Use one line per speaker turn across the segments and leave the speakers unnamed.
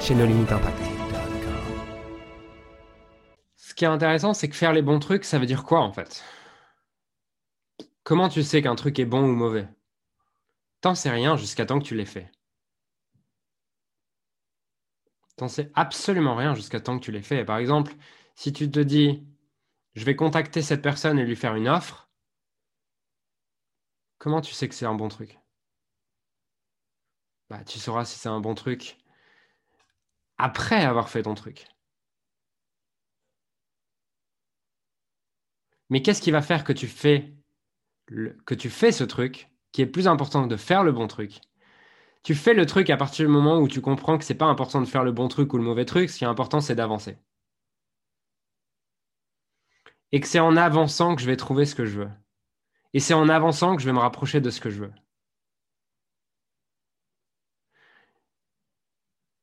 chez. Ce qui est intéressant, c'est que faire les bons trucs, ça veut dire quoi en fait? Comment tu sais qu'un truc est bon ou mauvais? T'en sais rien jusqu'à temps que tu l'aies fait. T'en sais absolument rien jusqu'à temps que tu l'aies fait. Par exemple, si tu te dis, je vais contacter cette personne et lui faire une offre, comment tu sais que c'est un bon truc? Bah, Tu sauras si c'est un bon truc après avoir fait ton truc. Mais qu'est-ce qui va faire que tu fais que tu fais ce truc qui est plus important que de faire le bon truc? Tu fais le truc à partir du moment où tu comprends que c'est pas important de faire le bon truc ou le mauvais truc, ce qui est important c'est d'avancer. Et que c'est en avançant que je vais trouver ce que je veux. Et c'est en avançant que je vais me rapprocher de ce que je veux.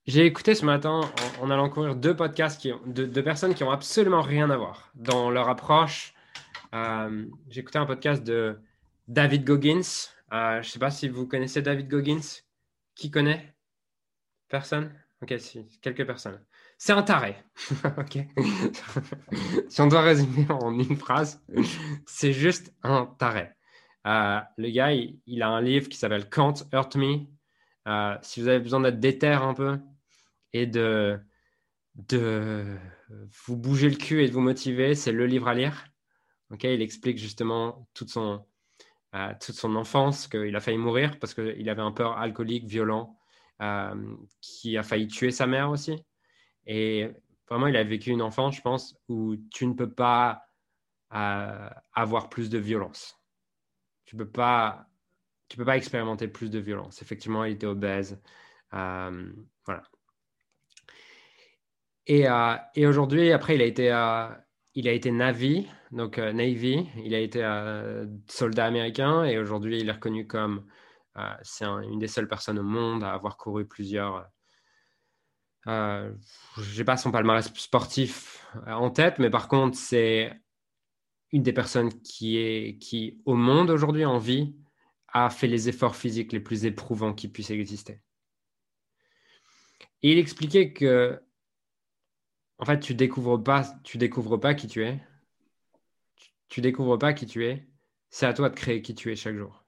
J'ai écouté ce matin, en, allant courir, deux podcasts qui de, personnes qui ont absolument rien à voir dans leur approche. Euh, j'ai écouté un podcast de David Goggins. Euh, je ne sais pas si vous connaissez David Goggins. Qui connaît? Personne? Ok, si, quelques personnes. C'est un taré. ok. si on doit résumer en une phrase, c'est juste un taré. Euh, le gars, il, a un livre qui s'appelle Can't Hurt Me. si vous avez besoin d'être déter un peu, et de, de vous bouger le cul et de vous motiver, c'est le livre à lire. il explique justement toute son, euh, toute son enfance, qu'il a failli mourir parce qu'il avait un peur alcoolique, violent, euh, qui a failli tuer sa mère aussi. Et vraiment, il a vécu une enfance, je pense, où tu ne peux pas euh, avoir plus de violence. Tu peux peux pas expérimenter plus de violence. Effectivement, il était obèse. voilà. Et, euh, et aujourd'hui, après, il a été, euh, il a été Navy, donc euh, Navy. Il a été soldat américain et aujourd'hui, il est reconnu comme c'est une des seules personnes au monde à avoir couru plusieurs. je n'ai pas son palmarès sportif en tête, mais par contre, c'est une des personnes qui, est, qui au monde aujourd'hui, en vie, a fait les efforts physiques les plus éprouvants qui puissent exister. Et il expliquait que en fait, tu découvres pas, découvres pas qui tu es. Tu, découvres pas qui tu es. C'est à toi de créer qui tu es chaque jour.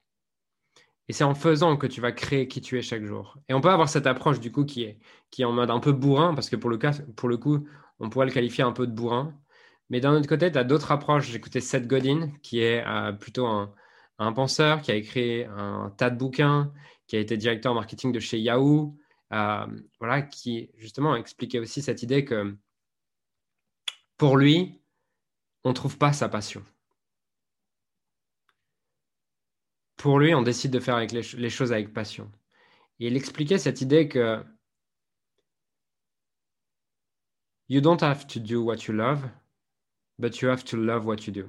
Et c'est en faisant que tu vas créer qui tu es chaque jour. Et on peut avoir cette approche du coup qui est, en mode un peu bourrin, parce que pour le, coup, on pourrait le qualifier un peu de bourrin. Mais d'un autre côté, tu as d'autres approches. J'ai écouté Seth Godin, qui est euh, plutôt un, un, penseur, qui a écrit un tas de bouquins, qui a été directeur marketing de chez Yahoo, euh, voilà, qui justement expliquait aussi cette idée que pour lui, on ne trouve pas sa passion. Pour lui, on décide de faire les, choses avec passion. Et il expliquait cette idée que You don't have to do what you love, but you have to love what you do.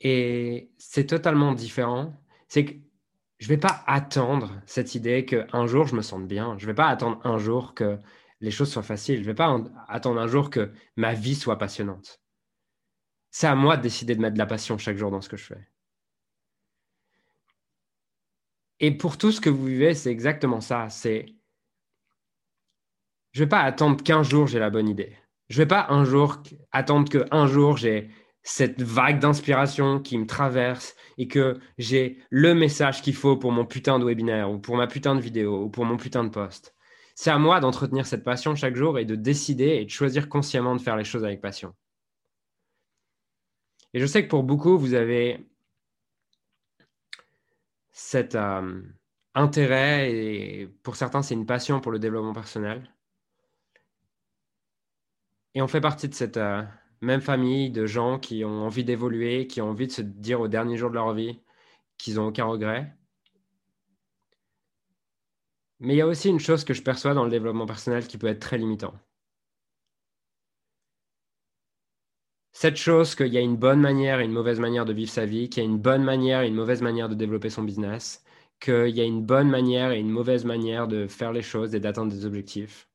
Et c'est totalement différent. C'est que je ne vais pas attendre cette idée qu'un jour je me sente bien. Je ne vais pas attendre un jour que les choses soient faciles. Je ne vais pas attendre un jour que ma vie soit passionnante. C'est à moi de décider de mettre de la passion chaque jour dans ce que je fais. Et pour tout ce que vous vivez, c'est exactement ça. C'est je ne vais pas attendre qu'un jour j'ai la bonne idée. Je ne vais pas un jour attendre qu'un jour j'ai cette vague d'inspiration qui me traverse et que j'ai le message qu'il faut pour mon putain de webinaire ou pour ma putain de vidéo ou pour mon putain de poste. C'est à moi d'entretenir cette passion chaque jour et de décider et de choisir consciemment de faire les choses avec passion. Et je sais que pour beaucoup, vous avez cet euh, intérêt, et pour certains, c'est une passion pour le développement personnel. Et on fait partie de cette euh, même famille de gens qui ont envie d'évoluer, qui ont envie de se dire au dernier jour de leur vie qu'ils n'ont aucun regret. Mais il y a aussi une chose que je perçois dans le développement personnel qui peut être très limitant. Cette chose qu'il y a une bonne manière et une mauvaise manière de vivre sa vie, qu'il y a une bonne manière et une mauvaise manière de développer son business, qu'il y a une bonne manière et une mauvaise manière de faire les choses et d'atteindre des objectifs.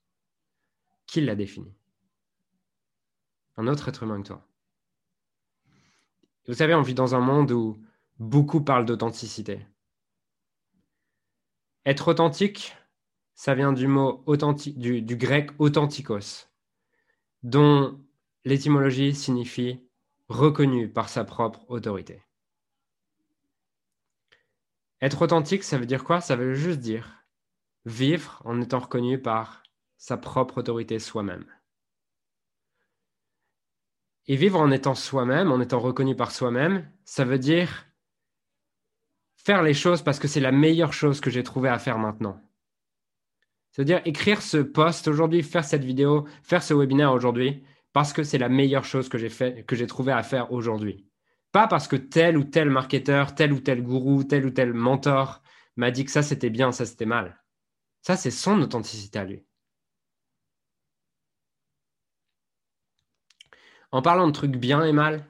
Qui l'a défini? Un autre être humain que toi. Vous savez, on vit dans un monde où beaucoup parlent d'authenticité. Être authentique, ça vient du mot authentique, du, du grec authentikos, dont l'étymologie signifie reconnu par sa propre autorité. Être authentique, ça veut dire quoi? Ça veut juste dire vivre en étant reconnu par sa propre autorité soi-même. Et vivre en étant soi-même, en étant reconnu par soi-même, ça veut dire faire les choses parce que c'est la meilleure chose que j'ai trouvé à faire maintenant. C'est-à-dire écrire ce post aujourd'hui, faire cette vidéo, faire ce webinaire aujourd'hui, parce que c'est la meilleure chose que j'ai fait, que j'ai trouvé à faire aujourd'hui. Pas parce que tel ou tel marketeur, tel ou tel gourou, tel ou tel mentor m'a dit que ça c'était bien, ça c'était mal. Ça, c'est son authenticité à lui. En parlant de trucs bien et mal,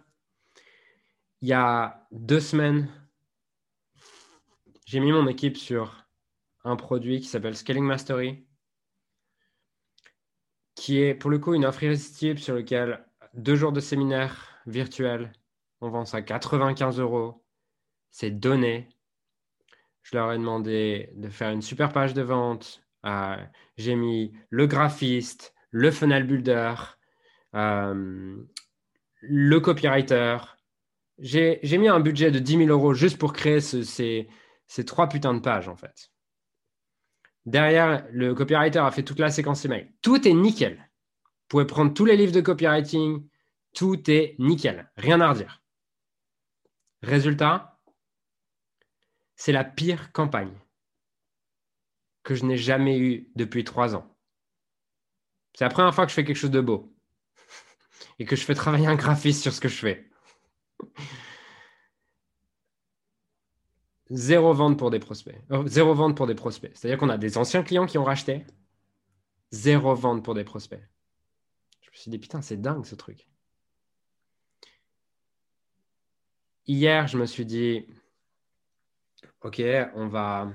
il y a deux semaines, j'ai mis mon équipe sur un produit qui s'appelle Scaling Mastery, qui est pour le coup une offre irrésistible sur lequel deux jours de séminaire virtuel, on vend ça à 95 euros, c'est donné. Je leur ai demandé de faire une super page de vente. Euh, j'ai mis le graphiste, le funnel builder, euh, le copywriter. J'ai mis un budget de 10 000 euros juste pour créer ces, trois putains de pages, en fait. Derrière, le copywriter a fait toute la séquence email. Tout est nickel. Vous pouvez prendre tous les livres de copywriting. Tout est nickel. Rien à redire. Résultat, c'est la pire campagne que je n'ai jamais eue depuis trois ans. C'est la première fois que je fais quelque chose de beau et que je fais travailler un graphiste sur ce que je fais. Zéro vente pour des prospects. Euh, zéro vente pour des prospects. C'est-à-dire qu'on a des anciens clients qui ont racheté. Zéro vente pour des prospects. Je me suis dit, putain, c'est dingue ce truc. Hier, je me suis dit, ok, on va.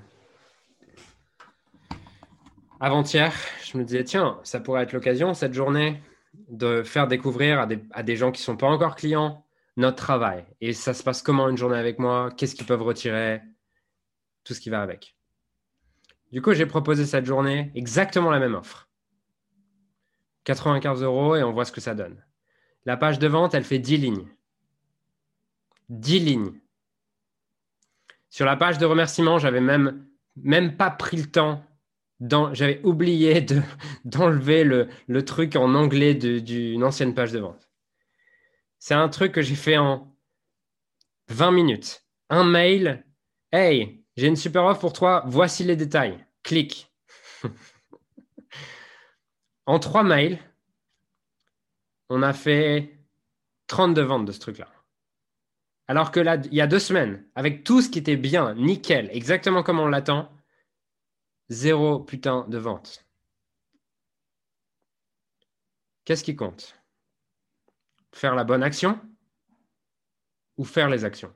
Avant-hier, je me disais, tiens, ça pourrait être l'occasion, cette journée, de faire découvrir à des, gens qui ne sont pas encore clients notre travail. Et ça se passe comment une journée avec moi? Qu'est-ce qu'ils peuvent retirer? Tout ce qui va avec. Du coup, j'ai proposé cette journée exactement la même offre. 95 euros et on voit ce que ça donne. La page de vente, elle fait 10 lignes. 10 lignes. Sur la page de remerciement, j'avais même, même pas pris le temps j'avais oublié d'enlever le, le, truc en anglais d'une ancienne page de vente. C'est un truc que j'ai fait en 20 minutes. Un mail. Hey, j'ai une super offre pour toi. Voici les détails. Clique. en trois mails, on a fait 32 ventes de ce truc-là. Alors que là, il y a deux semaines, avec tout ce qui était bien, nickel, exactement comme on l'attend, Zéro putain de vente. Qu'est-ce qui compte? Faire la bonne action ou faire les actions?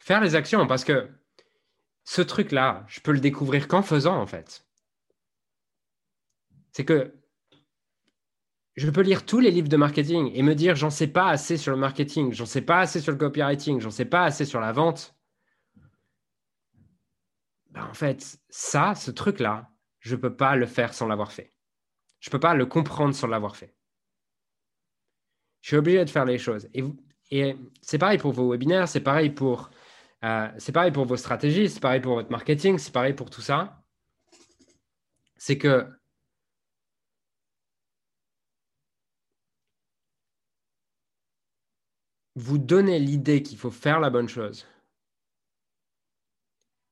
Faire les actions parce que ce truc-là, je peux le découvrir qu'en faisant en fait. C'est que je peux lire tous les livres de marketing et me dire j'en sais pas assez sur le marketing, j'en sais pas assez sur le copywriting, j'en sais pas assez sur la vente. Ben, en fait, ça, ce truc-là, je ne peux pas le faire sans l'avoir fait. Je ne peux pas le comprendre sans l'avoir fait. Je suis obligé de faire les choses. Et, c'est pareil pour vos webinaires, c'est pareil pour, euh, c'est pareil pour vos stratégies, c'est pareil pour votre marketing, c'est pareil pour tout ça. C'est que vous donnez l'idée qu'il faut faire la bonne chose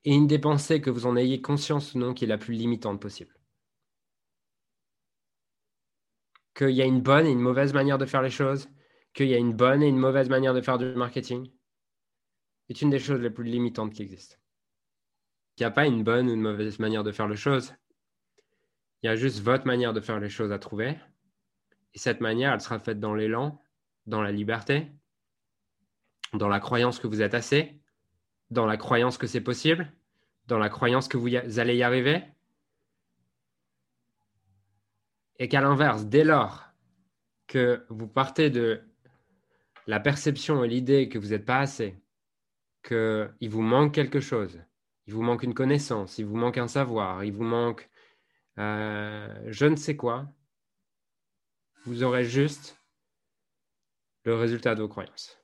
et une des pensées que vous en ayez conscience ou non qui est la plus limitante possible. Qu'il y a une bonne et une mauvaise manière de faire les choses, qu'il y a une bonne et une mauvaise manière de faire du marketing, est une des choses les plus limitantes qui existent. qu'il n'y a pas une bonne ou une mauvaise manière de faire les choses. Il y a juste votre manière de faire les choses à trouver. Et cette manière, elle sera faite dans l'élan, dans la liberté, dans la croyance que vous êtes assez, dans la croyance que c'est possible, dans la croyance que vous, allez y arriver. Et qu'à l'inverse, dès lors que vous partez de la perception et l'idée que vous n'êtes pas assez, qu'il vous manque quelque chose, il vous manque une connaissance, il vous manque un savoir, il vous manque euh, je ne sais quoi, vous aurez juste le résultat de vos croyances.